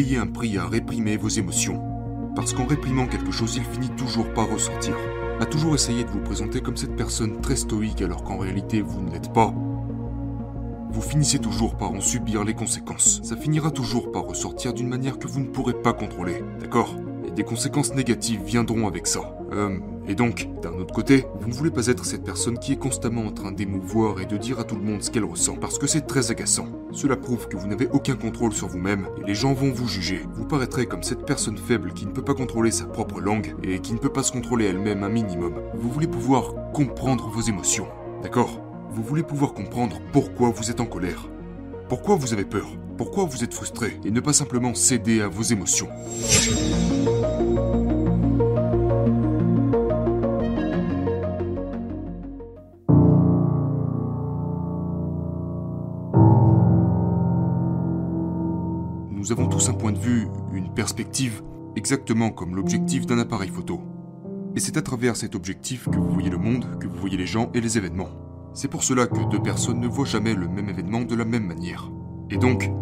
payez un prix à réprimer vos émotions. Parce qu'en réprimant quelque chose, il finit toujours par ressortir. À toujours essayer de vous présenter comme cette personne très stoïque alors qu'en réalité vous ne l'êtes pas. Vous finissez toujours par en subir les conséquences. Ça finira toujours par ressortir d'une manière que vous ne pourrez pas contrôler, d'accord? Et des conséquences négatives viendront avec ça. Euh, et donc, d'un autre côté, vous ne voulez pas être cette personne qui est constamment en train d'émouvoir et de dire à tout le monde ce qu'elle ressent, parce que c'est très agaçant. Cela prouve que vous n'avez aucun contrôle sur vous-même, et les gens vont vous juger. Vous paraîtrez comme cette personne faible qui ne peut pas contrôler sa propre langue, et qui ne peut pas se contrôler elle-même un minimum. Vous voulez pouvoir comprendre vos émotions, d'accord Vous voulez pouvoir comprendre pourquoi vous êtes en colère. Pourquoi vous avez peur Pourquoi vous êtes frustré Et ne pas simplement céder à vos émotions. Nous avons tous un point de vue, une perspective, exactement comme l'objectif d'un appareil photo. Et c'est à travers cet objectif que vous voyez le monde, que vous voyez les gens et les événements. C'est pour cela que deux personnes ne voient jamais le même événement de la même manière. Et donc,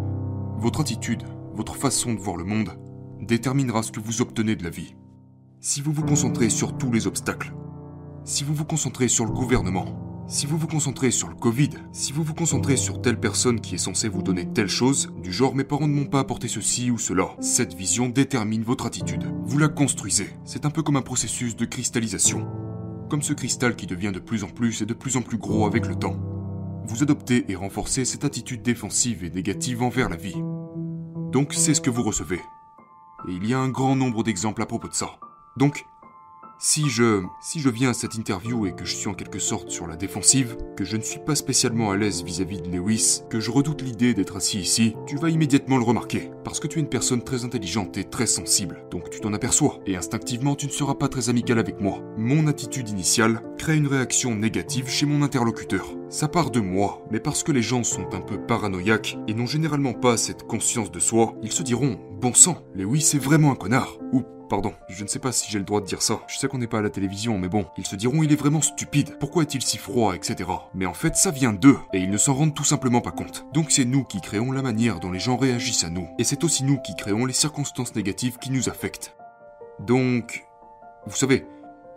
votre attitude, votre façon de voir le monde, déterminera ce que vous obtenez de la vie. Si vous vous concentrez sur tous les obstacles, si vous vous concentrez sur le gouvernement, si vous vous concentrez sur le Covid, si vous vous concentrez sur telle personne qui est censée vous donner telle chose, du genre mes parents ne m'ont pas apporté ceci ou cela, cette vision détermine votre attitude. Vous la construisez. C'est un peu comme un processus de cristallisation. Comme ce cristal qui devient de plus en plus et de plus en plus gros avec le temps. Vous adoptez et renforcez cette attitude défensive et négative envers la vie. Donc c'est ce que vous recevez. Et il y a un grand nombre d'exemples à propos de ça. Donc, si je, si je viens à cette interview et que je suis en quelque sorte sur la défensive, que je ne suis pas spécialement à l'aise vis-à-vis de Lewis, que je redoute l'idée d'être assis ici, tu vas immédiatement le remarquer. Parce que tu es une personne très intelligente et très sensible. Donc tu t'en aperçois. Et instinctivement, tu ne seras pas très amical avec moi. Mon attitude initiale crée une réaction négative chez mon interlocuteur. Ça part de moi, mais parce que les gens sont un peu paranoïaques et n'ont généralement pas cette conscience de soi, ils se diront Bon sang, Lewis est vraiment un connard. Ou Pardon, je ne sais pas si j'ai le droit de dire ça. Je sais qu'on n'est pas à la télévision, mais bon, ils se diront il est vraiment stupide. Pourquoi est-il si froid, etc. Mais en fait, ça vient d'eux, et ils ne s'en rendent tout simplement pas compte. Donc c'est nous qui créons la manière dont les gens réagissent à nous, et c'est aussi nous qui créons les circonstances négatives qui nous affectent. Donc, vous savez,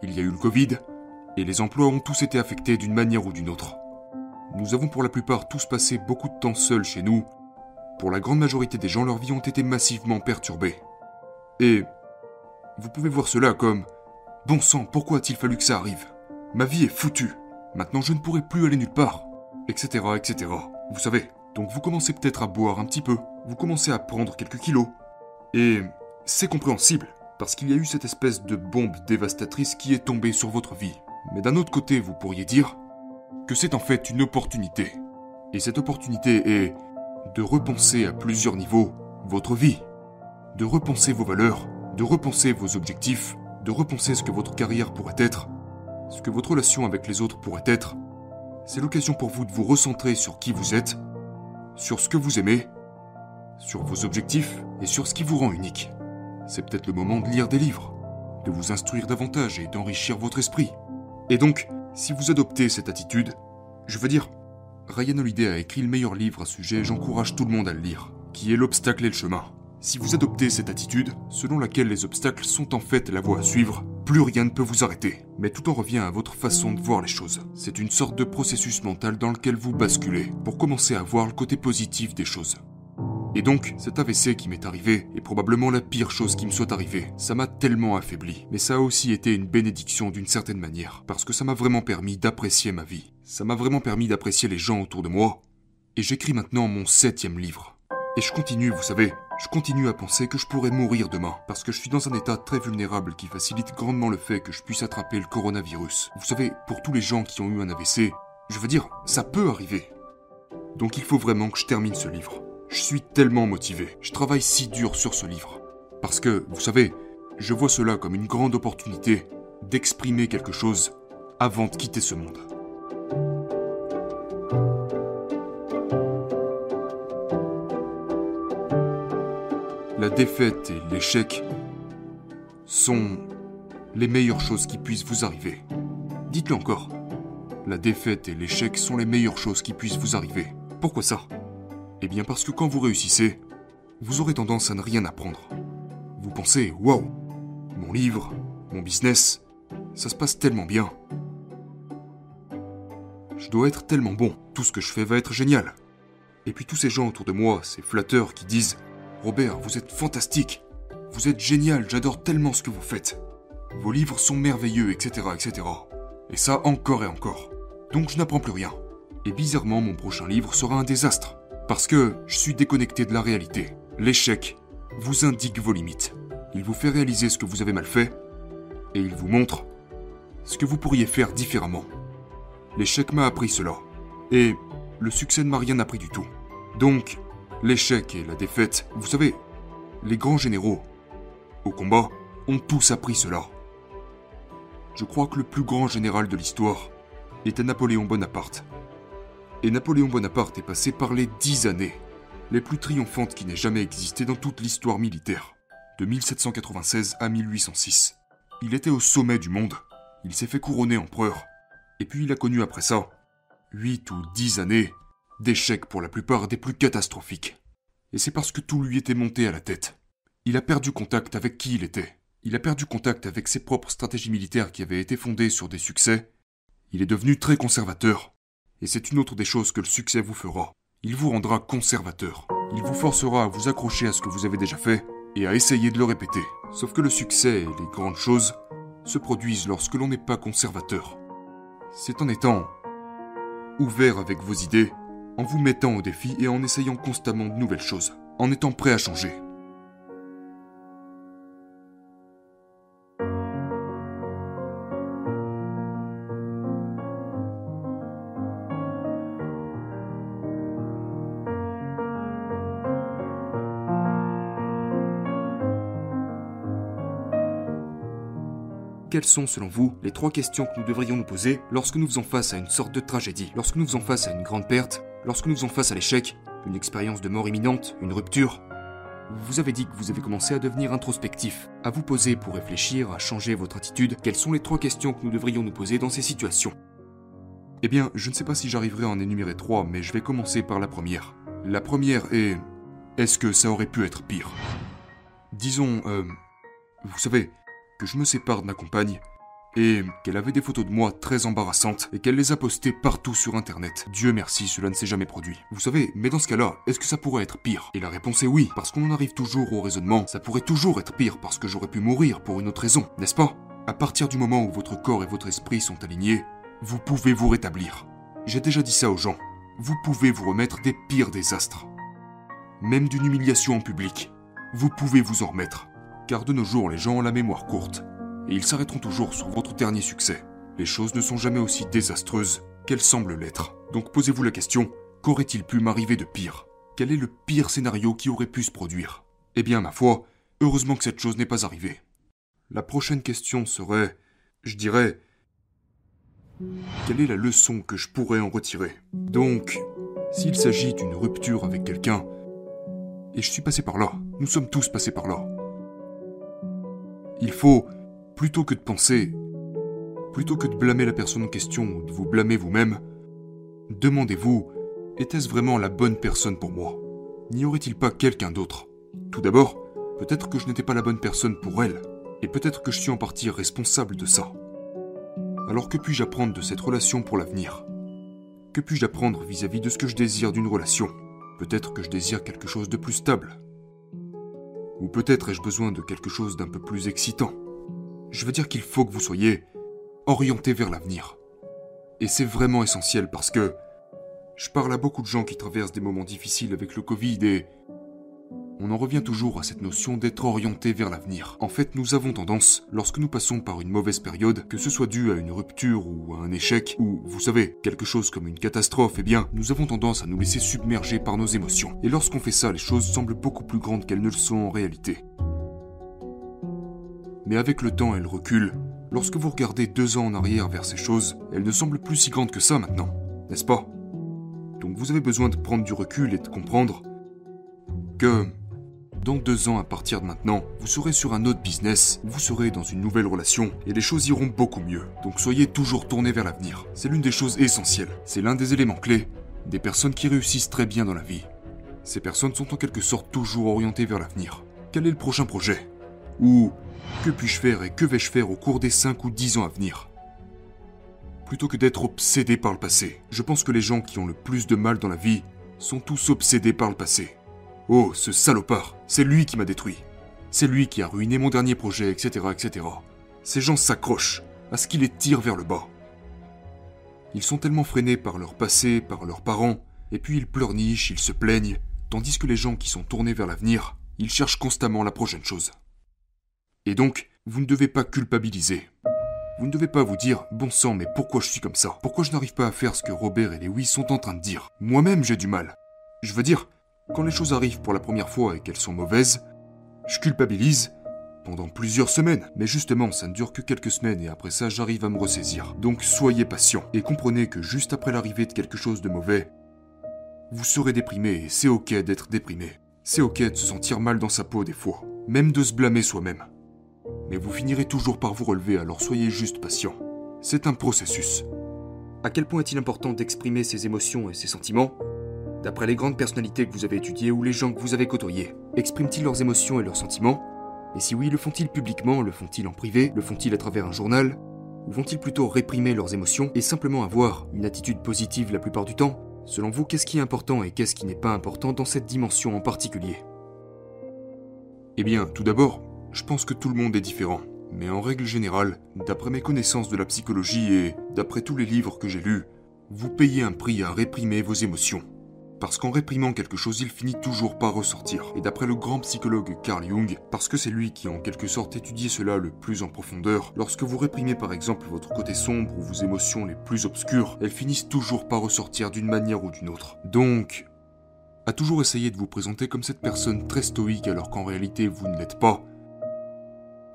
il y a eu le Covid, et les emplois ont tous été affectés d'une manière ou d'une autre. Nous avons pour la plupart tous passé beaucoup de temps seuls chez nous. Pour la grande majorité des gens, leurs vies ont été massivement perturbées. Et vous pouvez voir cela comme Bon sang, pourquoi a-t-il fallu que ça arrive? Ma vie est foutue. Maintenant je ne pourrai plus aller nulle part. Etc. etc. Vous savez. Donc vous commencez peut-être à boire un petit peu. Vous commencez à prendre quelques kilos. Et c'est compréhensible. Parce qu'il y a eu cette espèce de bombe dévastatrice qui est tombée sur votre vie. Mais d'un autre côté, vous pourriez dire que c'est en fait une opportunité. Et cette opportunité est de repenser à plusieurs niveaux votre vie, de repenser vos valeurs, de repenser vos objectifs, de repenser ce que votre carrière pourrait être, ce que votre relation avec les autres pourrait être. C'est l'occasion pour vous de vous recentrer sur qui vous êtes, sur ce que vous aimez, sur vos objectifs et sur ce qui vous rend unique. C'est peut-être le moment de lire des livres, de vous instruire davantage et d'enrichir votre esprit. Et donc, si vous adoptez cette attitude, je veux dire, Ryan Holiday a écrit le meilleur livre à ce sujet, j'encourage tout le monde à le lire, qui est L'obstacle et le chemin. Si vous adoptez cette attitude, selon laquelle les obstacles sont en fait la voie à suivre, plus rien ne peut vous arrêter. Mais tout en revient à votre façon de voir les choses. C'est une sorte de processus mental dans lequel vous basculez, pour commencer à voir le côté positif des choses. Et donc, cet AVC qui m'est arrivé est probablement la pire chose qui me soit arrivée. Ça m'a tellement affaibli, mais ça a aussi été une bénédiction d'une certaine manière, parce que ça m'a vraiment permis d'apprécier ma vie. Ça m'a vraiment permis d'apprécier les gens autour de moi. Et j'écris maintenant mon septième livre. Et je continue, vous savez, je continue à penser que je pourrais mourir demain, parce que je suis dans un état très vulnérable qui facilite grandement le fait que je puisse attraper le coronavirus. Vous savez, pour tous les gens qui ont eu un AVC, je veux dire, ça peut arriver. Donc il faut vraiment que je termine ce livre. Je suis tellement motivé, je travaille si dur sur ce livre. Parce que, vous savez, je vois cela comme une grande opportunité d'exprimer quelque chose avant de quitter ce monde. La défaite et l'échec sont les meilleures choses qui puissent vous arriver. Dites-le encore. La défaite et l'échec sont les meilleures choses qui puissent vous arriver. Pourquoi ça? Eh bien parce que quand vous réussissez, vous aurez tendance à ne rien apprendre. Vous pensez, waouh, mon livre, mon business, ça se passe tellement bien. Je dois être tellement bon, tout ce que je fais va être génial. Et puis tous ces gens autour de moi, ces flatteurs qui disent Robert, vous êtes fantastique, vous êtes génial, j'adore tellement ce que vous faites. Vos livres sont merveilleux, etc., etc. Et ça encore et encore. Donc je n'apprends plus rien. Et bizarrement, mon prochain livre sera un désastre. Parce que je suis déconnecté de la réalité. L'échec vous indique vos limites. Il vous fait réaliser ce que vous avez mal fait. Et il vous montre ce que vous pourriez faire différemment. L'échec m'a appris cela. Et le succès ne m'a rien appris du tout. Donc, l'échec et la défaite, vous savez, les grands généraux, au combat, ont tous appris cela. Je crois que le plus grand général de l'histoire était Napoléon Bonaparte. Et Napoléon Bonaparte est passé par les dix années les plus triomphantes qui n'aient jamais existé dans toute l'histoire militaire, de 1796 à 1806. Il était au sommet du monde, il s'est fait couronner empereur, et puis il a connu après ça huit ou dix années d'échecs pour la plupart des plus catastrophiques. Et c'est parce que tout lui était monté à la tête. Il a perdu contact avec qui il était. Il a perdu contact avec ses propres stratégies militaires qui avaient été fondées sur des succès. Il est devenu très conservateur. Et c'est une autre des choses que le succès vous fera. Il vous rendra conservateur. Il vous forcera à vous accrocher à ce que vous avez déjà fait et à essayer de le répéter. Sauf que le succès et les grandes choses se produisent lorsque l'on n'est pas conservateur. C'est en étant ouvert avec vos idées, en vous mettant au défi et en essayant constamment de nouvelles choses, en étant prêt à changer. Quelles sont, selon vous, les trois questions que nous devrions nous poser lorsque nous faisons face à une sorte de tragédie, lorsque nous faisons face à une grande perte, lorsque nous faisons face à l'échec, une expérience de mort imminente, une rupture Vous avez dit que vous avez commencé à devenir introspectif, à vous poser pour réfléchir, à changer votre attitude. Quelles sont les trois questions que nous devrions nous poser dans ces situations? Eh bien, je ne sais pas si j'arriverai à en énumérer trois, mais je vais commencer par la première. La première est... Est-ce que ça aurait pu être pire? Disons, euh... Vous savez, je me sépare de ma compagne et qu'elle avait des photos de moi très embarrassantes et qu'elle les a postées partout sur internet. Dieu merci, cela ne s'est jamais produit. Vous savez, mais dans ce cas-là, est-ce que ça pourrait être pire? Et la réponse est oui, parce qu'on en arrive toujours au raisonnement, ça pourrait toujours être pire parce que j'aurais pu mourir pour une autre raison, n'est-ce pas? À partir du moment où votre corps et votre esprit sont alignés, vous pouvez vous rétablir. J'ai déjà dit ça aux gens. Vous pouvez vous remettre des pires désastres. Même d'une humiliation en public. Vous pouvez vous en remettre car de nos jours les gens ont la mémoire courte, et ils s'arrêteront toujours sur votre dernier succès. Les choses ne sont jamais aussi désastreuses qu'elles semblent l'être. Donc posez-vous la question, qu'aurait-il pu m'arriver de pire? Quel est le pire scénario qui aurait pu se produire? Eh bien, ma foi, heureusement que cette chose n'est pas arrivée. La prochaine question serait, je dirais, quelle est la leçon que je pourrais en retirer? Donc, s'il s'agit d'une rupture avec quelqu'un, et je suis passé par là, nous sommes tous passés par là, il faut, plutôt que de penser, plutôt que de blâmer la personne en question ou de vous blâmer vous-même, demandez-vous, était-ce vraiment la bonne personne pour moi? N'y aurait-il pas quelqu'un d'autre? Tout d'abord, peut-être que je n'étais pas la bonne personne pour elle, et peut-être que je suis en partie responsable de ça. Alors que puis-je apprendre de cette relation pour l'avenir? Que puis-je apprendre vis-à-vis de ce que je désire d'une relation? Peut-être que je désire quelque chose de plus stable, ou peut-être ai-je besoin de quelque chose d'un peu plus excitant. Je veux dire qu'il faut que vous soyez orienté vers l'avenir. Et c'est vraiment essentiel parce que je parle à beaucoup de gens qui traversent des moments difficiles avec le Covid et on en revient toujours à cette notion d'être orienté vers l'avenir. En fait, nous avons tendance, lorsque nous passons par une mauvaise période, que ce soit dû à une rupture ou à un échec, ou, vous savez, quelque chose comme une catastrophe, eh bien, nous avons tendance à nous laisser submerger par nos émotions. Et lorsqu'on fait ça, les choses semblent beaucoup plus grandes qu'elles ne le sont en réalité. Mais avec le temps, elles reculent. Lorsque vous regardez deux ans en arrière vers ces choses, elles ne semblent plus si grandes que ça maintenant, n'est-ce pas? Donc vous avez besoin de prendre du recul et de comprendre que dans deux ans à partir de maintenant, vous serez sur un autre business, vous serez dans une nouvelle relation et les choses iront beaucoup mieux. Donc soyez toujours tourné vers l'avenir. C'est l'une des choses essentielles. C'est l'un des éléments clés des personnes qui réussissent très bien dans la vie. Ces personnes sont en quelque sorte toujours orientées vers l'avenir. Quel est le prochain projet? Ou que puis-je faire et que vais-je faire au cours des 5 ou 10 ans à venir? Plutôt que d'être obsédé par le passé, je pense que les gens qui ont le plus de mal dans la vie sont tous obsédés par le passé. Oh, ce salopard, c'est lui qui m'a détruit. C'est lui qui a ruiné mon dernier projet, etc., etc. Ces gens s'accrochent à ce qui les tire vers le bas. Ils sont tellement freinés par leur passé, par leurs parents, et puis ils pleurnichent, ils se plaignent, tandis que les gens qui sont tournés vers l'avenir, ils cherchent constamment la prochaine chose. Et donc, vous ne devez pas culpabiliser. Vous ne devez pas vous dire, bon sang, mais pourquoi je suis comme ça? Pourquoi je n'arrive pas à faire ce que Robert et Lewis sont en train de dire? Moi-même, j'ai du mal. Je veux dire, quand les choses arrivent pour la première fois et qu'elles sont mauvaises, je culpabilise pendant plusieurs semaines. Mais justement, ça ne dure que quelques semaines et après ça, j'arrive à me ressaisir. Donc soyez patient et comprenez que juste après l'arrivée de quelque chose de mauvais, vous serez déprimé et c'est ok d'être déprimé. C'est ok de se sentir mal dans sa peau des fois, même de se blâmer soi-même. Mais vous finirez toujours par vous relever, alors soyez juste patient. C'est un processus. À quel point est-il important d'exprimer ses émotions et ses sentiments? D'après les grandes personnalités que vous avez étudiées ou les gens que vous avez côtoyés, expriment-ils leurs émotions et leurs sentiments? Et si oui, le font-ils publiquement Le font-ils en privé Le font-ils à travers un journal? Ou vont-ils plutôt réprimer leurs émotions et simplement avoir une attitude positive la plupart du temps? Selon vous, qu'est-ce qui est important et qu'est-ce qui n'est pas important dans cette dimension en particulier? Eh bien, tout d'abord, je pense que tout le monde est différent. Mais en règle générale, d'après mes connaissances de la psychologie et d'après tous les livres que j'ai lus, vous payez un prix à réprimer vos émotions. Parce qu'en réprimant quelque chose, il finit toujours par ressortir. Et d'après le grand psychologue Carl Jung, parce que c'est lui qui en quelque sorte étudié cela le plus en profondeur, lorsque vous réprimez par exemple votre côté sombre ou vos émotions les plus obscures, elles finissent toujours par ressortir d'une manière ou d'une autre. Donc, à toujours essayer de vous présenter comme cette personne très stoïque alors qu'en réalité vous ne l'êtes pas,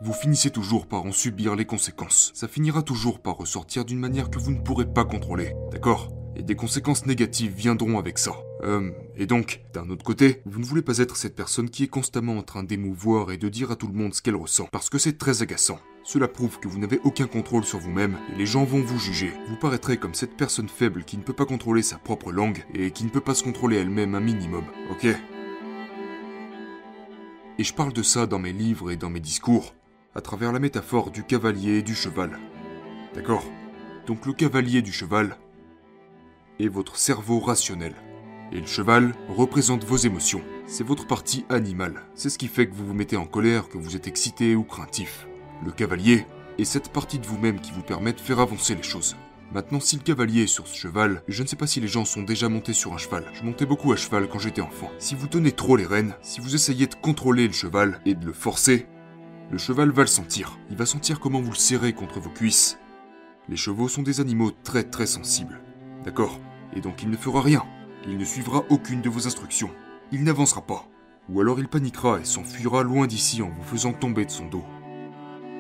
vous finissez toujours par en subir les conséquences. Ça finira toujours par ressortir d'une manière que vous ne pourrez pas contrôler, d'accord? Et des conséquences négatives viendront avec ça. Euh, et donc, d'un autre côté, vous ne voulez pas être cette personne qui est constamment en train d'émouvoir et de dire à tout le monde ce qu'elle ressent, parce que c'est très agaçant. Cela prouve que vous n'avez aucun contrôle sur vous-même et les gens vont vous juger. Vous paraîtrez comme cette personne faible qui ne peut pas contrôler sa propre langue et qui ne peut pas se contrôler elle-même un minimum, ok? Et je parle de ça dans mes livres et dans mes discours, à travers la métaphore du cavalier et du cheval. D'accord? Donc le cavalier du cheval est votre cerveau rationnel. Et le cheval représente vos émotions. C'est votre partie animale. C'est ce qui fait que vous vous mettez en colère, que vous êtes excité ou craintif. Le cavalier est cette partie de vous-même qui vous permet de faire avancer les choses. Maintenant, si le cavalier est sur ce cheval, je ne sais pas si les gens sont déjà montés sur un cheval. Je montais beaucoup à cheval quand j'étais enfant. Si vous tenez trop les rênes, si vous essayez de contrôler le cheval et de le forcer, le cheval va le sentir. Il va sentir comment vous le serrez contre vos cuisses. Les chevaux sont des animaux très très sensibles. D'accord? Et donc il ne fera rien. Il ne suivra aucune de vos instructions. Il n'avancera pas. Ou alors il paniquera et s'enfuira loin d'ici en vous faisant tomber de son dos.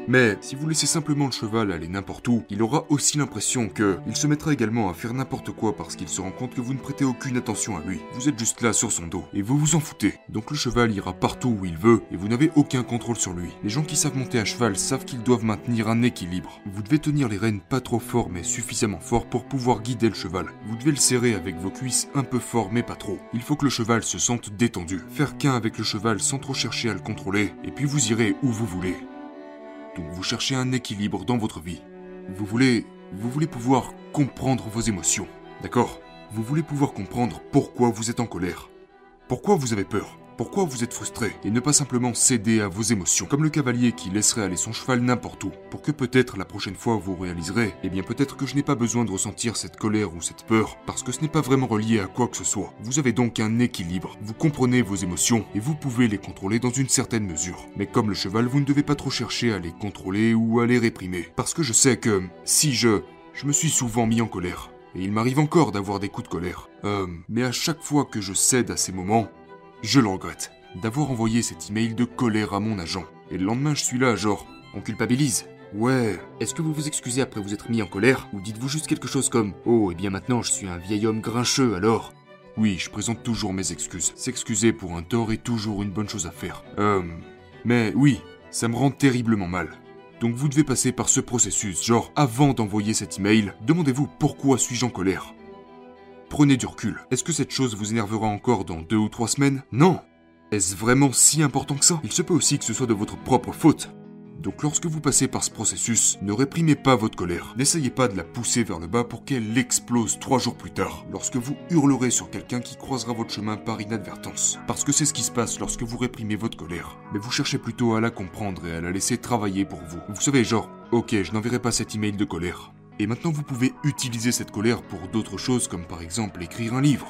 Mais si vous laissez simplement le cheval aller n'importe où, il aura aussi l'impression que il se mettra également à faire n'importe quoi parce qu'il se rend compte que vous ne prêtez aucune attention à lui. Vous êtes juste là sur son dos et vous vous en foutez. Donc le cheval ira partout où il veut et vous n'avez aucun contrôle sur lui. Les gens qui savent monter à cheval savent qu'ils doivent maintenir un équilibre. Vous devez tenir les rênes pas trop fort mais suffisamment fort pour pouvoir guider le cheval. Vous devez le serrer avec vos cuisses un peu fort mais pas trop. Il faut que le cheval se sente détendu. Faire qu'un avec le cheval sans trop chercher à le contrôler et puis vous irez où vous voulez. Vous cherchez un équilibre dans votre vie. Vous voulez pouvoir comprendre vos émotions, d'accord? Vous voulez pouvoir comprendre pourquoi vous êtes en colère, pourquoi vous avez peur, pourquoi vous êtes frustré et ne pas simplement céder à vos émotions, comme le cavalier qui laisserait aller son cheval n'importe où, pour que peut-être la prochaine fois vous réaliserez, eh bien peut-être que je n'ai pas besoin de ressentir cette colère ou cette peur, parce que ce n'est pas vraiment relié à quoi que ce soit. Vous avez donc un équilibre, vous comprenez vos émotions et vous pouvez les contrôler dans une certaine mesure. Mais comme le cheval, vous ne devez pas trop chercher à les contrôler ou à les réprimer, parce que je sais que si je... Je me suis souvent mis en colère, et il m'arrive encore d'avoir des coups de colère. Euh, mais à chaque fois que je cède à ces moments, je le regrette d'avoir envoyé cet email de colère à mon agent. Et le lendemain, je suis là, genre, on culpabilise. Ouais. Est-ce que vous vous excusez après vous être mis en colère Ou dites-vous juste quelque chose comme Oh, et eh bien maintenant je suis un vieil homme grincheux alors? Oui, je présente toujours mes excuses. S'excuser pour un tort est toujours une bonne chose à faire. Euh. Mais oui, ça me rend terriblement mal. Donc vous devez passer par ce processus, genre avant d'envoyer cet email, demandez-vous pourquoi suis-je en colère Prenez du recul. Est-ce que cette chose vous énervera encore dans deux ou trois semaines? Non. Est-ce vraiment si important que ça? Il se peut aussi que ce soit de votre propre faute. Donc lorsque vous passez par ce processus, ne réprimez pas votre colère. N'essayez pas de la pousser vers le bas pour qu'elle explose trois jours plus tard, lorsque vous hurlerez sur quelqu'un qui croisera votre chemin par inadvertance. Parce que c'est ce qui se passe lorsque vous réprimez votre colère. Mais vous cherchez plutôt à la comprendre et à la laisser travailler pour vous. Vous savez, genre, ok, je n'enverrai pas cet email de colère. Et maintenant vous pouvez utiliser cette colère pour d'autres choses comme par exemple écrire un livre.